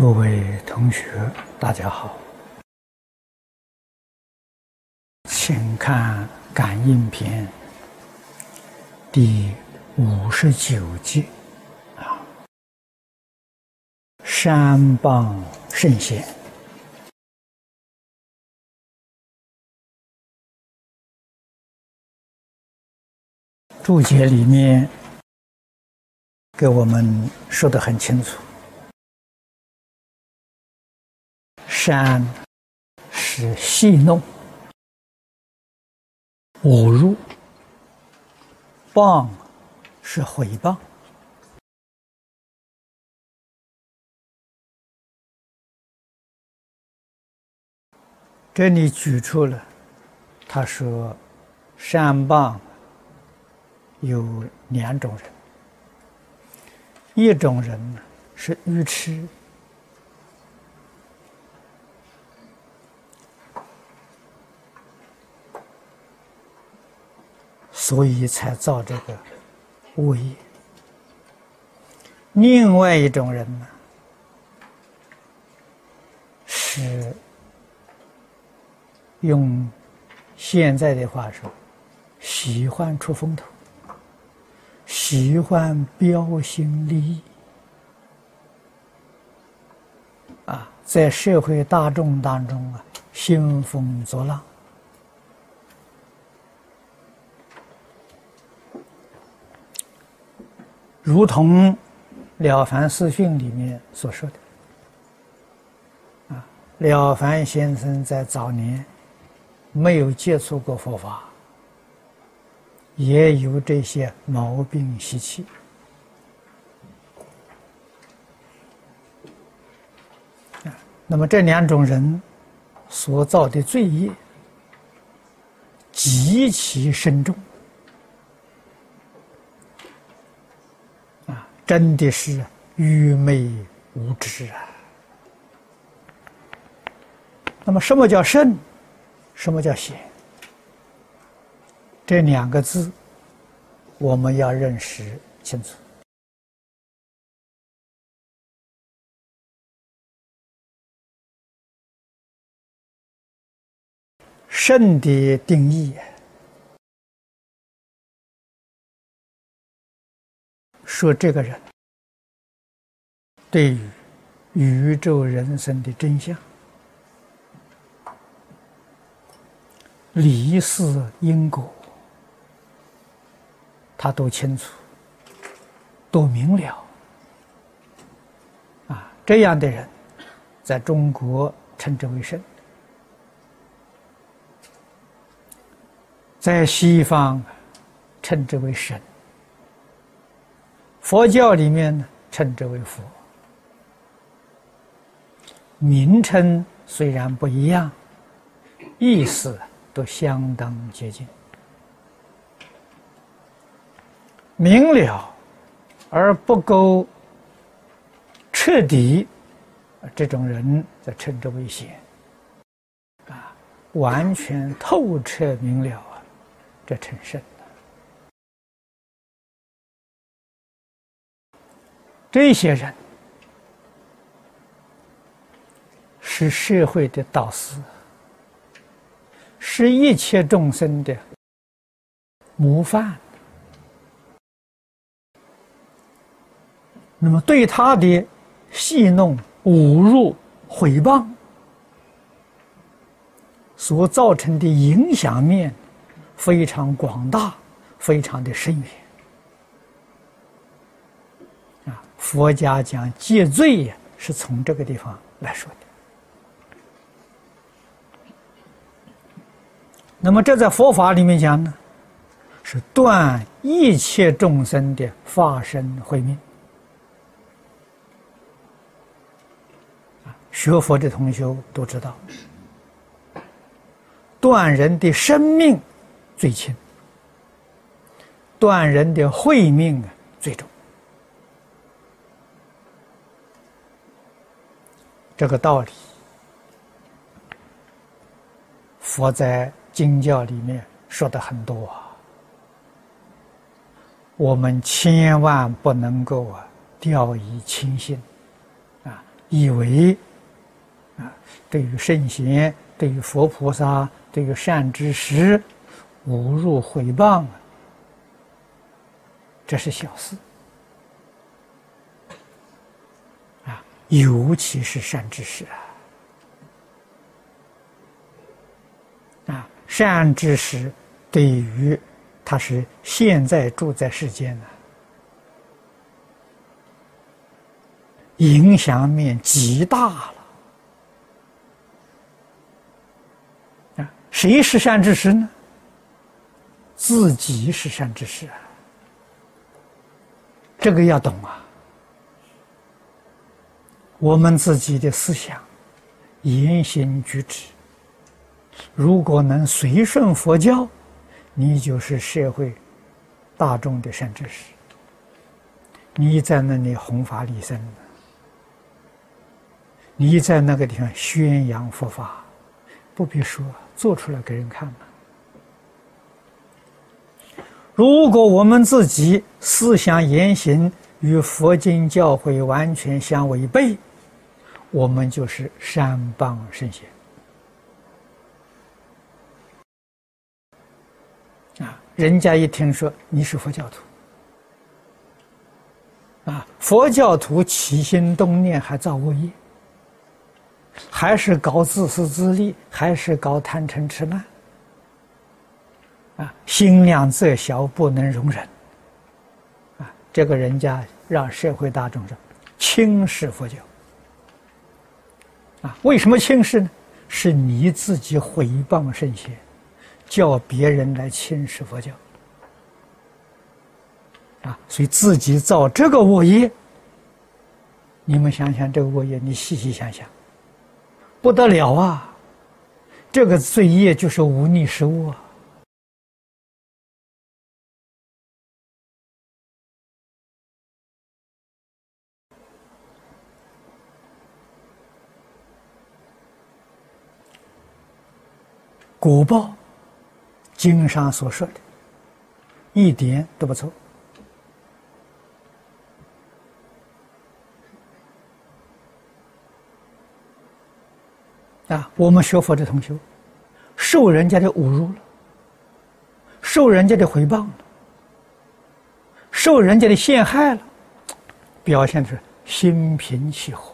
各位同学，大家好，请看《感应篇》第五十九集啊，山邦圣贤。注解里面给我们说的很清楚。山是戏弄、侮辱；谤是毁谤。这里举出了，他说，善谤有两种人，一种人呢是愚痴。所以才造这个恶业。另外一种人呢，是用现在的话说，喜欢出风头，喜欢标新立异，啊，在社会大众当中啊，兴风作浪。如同《了凡四训》里面所说的，啊，了凡先生在早年没有接触过佛法，也有这些毛病习气。那么这两种人所造的罪业极其深重。真的是愚昧无知啊！那么，什么叫圣？什么叫贤？这两个字，我们要认识清楚。圣的定义。说这个人对于宇宙人生的真相、离世因果，他都清楚、都明了。啊，这样的人，在中国称之为圣；在西方称之为神。佛教里面呢，称之为佛，名称虽然不一样，意思都相当接近。明了而不够彻底，这种人则称之为贤。啊，完全透彻明了啊，这称圣。这些人是社会的导师，是一切众生的模范。那么，对他的戏弄、侮辱、毁谤所造成的影响面非常广大，非常的深远。佛家讲戒罪呀，是从这个地方来说的。那么这在佛法里面讲呢，是断一切众生的发生慧命。学佛的同学都知道，断人的生命最轻，断人的慧命啊最重。这个道理，佛在经教里面说的很多啊，我们千万不能够啊掉以轻心，啊，以为啊，对于圣贤、对于佛菩萨、对于善知识，侮辱毁谤啊，这是小事。尤其是善知识啊，啊，善知识对于他是现在住在世间呢。影响面极大了啊！谁是善知识呢？自己是善知识啊！这个要懂啊！我们自己的思想、言行举止，如果能随顺佛教，你就是社会大众的善知识。你在那里弘法利生。你在那个地方宣扬佛法，不必说，做出来给人看嘛。如果我们自己思想言行与佛经教诲完全相违背，我们就是善谤圣贤。啊，人家一听说你是佛教徒，啊，佛教徒起心动念还造恶业。还是搞自私自利，还是搞贪嗔痴慢，啊，心量再小不能容忍，啊，这个人家让社会大众说轻视佛教，啊，为什么轻视呢？是你自己毁谤圣贤，叫别人来轻视佛教，啊，所以自己造这个恶业，你们想想这个恶业，你细细想想。不得了啊！这个罪业就是无逆食物啊！果报，经上所说的，一点都不错。啊，我们学佛的同学，受人家的侮辱了，受人家的诽谤了，受人家的陷害了，表现出心平气和，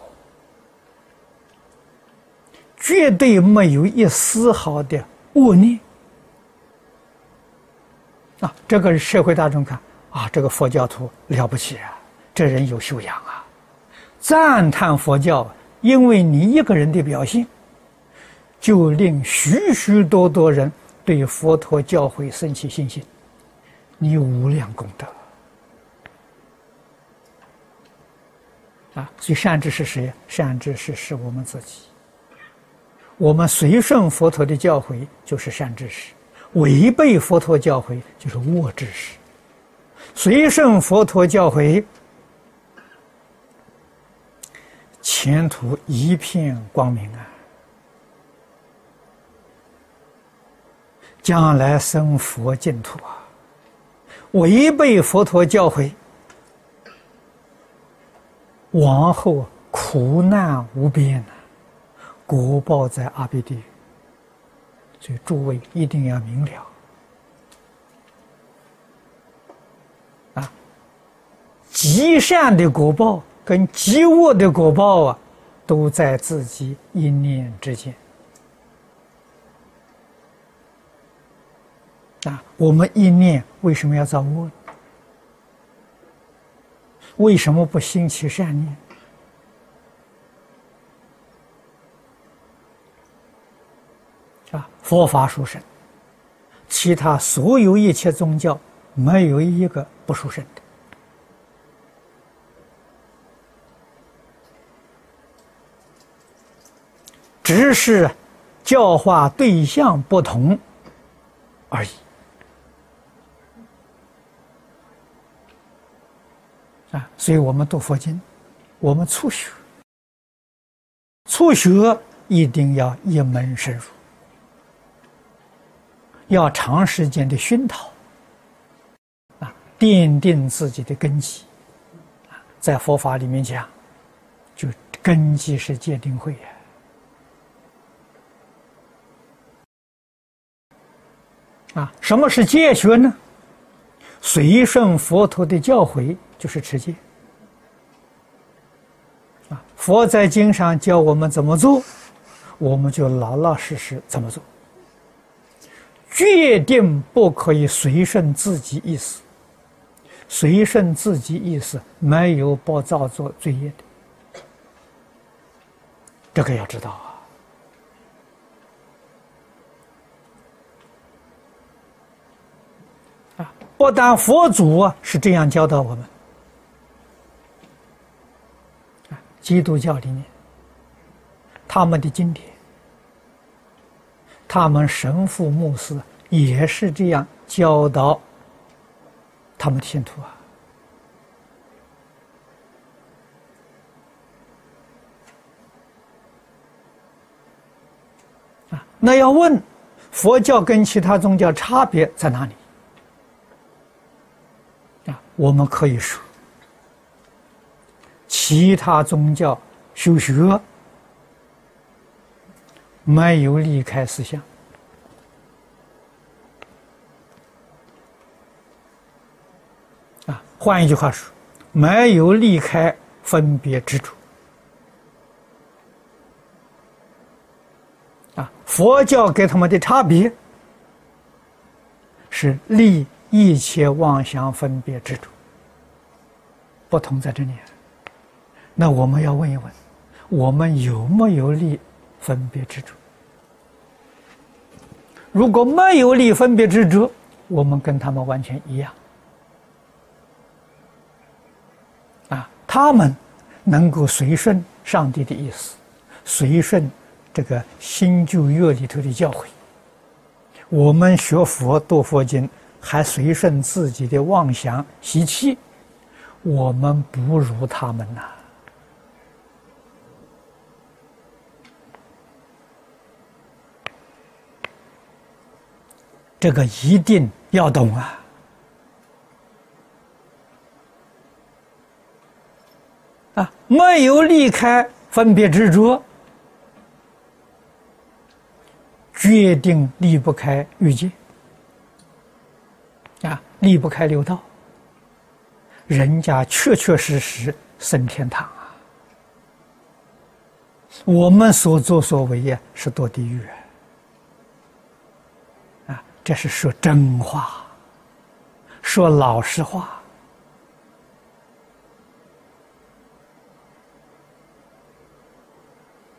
绝对没有一丝毫的恶念。啊，这个社会大众看啊，这个佛教徒了不起啊，这人有修养啊，赞叹佛教，因为你一个人的表现。就令许许多多人对佛陀教诲升起信心，你无量功德啊！所以善知识谁？善知识是我们自己。我们随顺佛陀的教诲就是善知识，违背佛陀教诲就是恶知识。随顺佛陀教诲，前途一片光明啊！将来生佛净土啊！违背佛陀教诲，往后苦难无边呐，果报在阿鼻地狱。所以诸位一定要明了啊！极善的果报跟极恶的果报啊，都在自己一念之间。啊，我们一念为什么要造恶？为什么不兴起善念？啊，佛法殊胜，其他所有一切宗教没有一个不殊胜的，只是教化对象不同而已。啊，所以我们读佛经，我们初学，初学一定要一门深入，要长时间的熏陶，啊，奠定自己的根基。啊，在佛法里面讲，就根基是戒定慧呀。啊，什么是戒学呢？随顺佛陀的教诲就是持戒。啊，佛在经上教我们怎么做，我们就老老实实怎么做。决定不可以随顺自己意思，随顺自己意思没有不造作罪业的，这个要知道啊！啊，不但佛祖啊是这样教导我们，啊，基督教里面他们的经典。他们神父、牧师也是这样教导他们信徒啊！啊，那要问佛教跟其他宗教差别在哪里？啊，我们可以说，其他宗教修学。没有离开思想啊，换一句话说，没有离开分别执着啊。佛教给他们的差别是离一切妄想分别执着，不同在这里。那我们要问一问，我们有没有离？分别执着，如果没有立分别执着，我们跟他们完全一样。啊，他们能够随顺上帝的意思，随顺这个新旧约里头的教诲。我们学佛读佛经，还随顺自己的妄想习气，我们不如他们呐。这个一定要懂啊！啊，没有离开分别执着，决定离不开欲界，啊，离不开六道，人家确确实实升天堂啊！我们所作所为呀，是堕地狱。啊这是说真话，说老实话。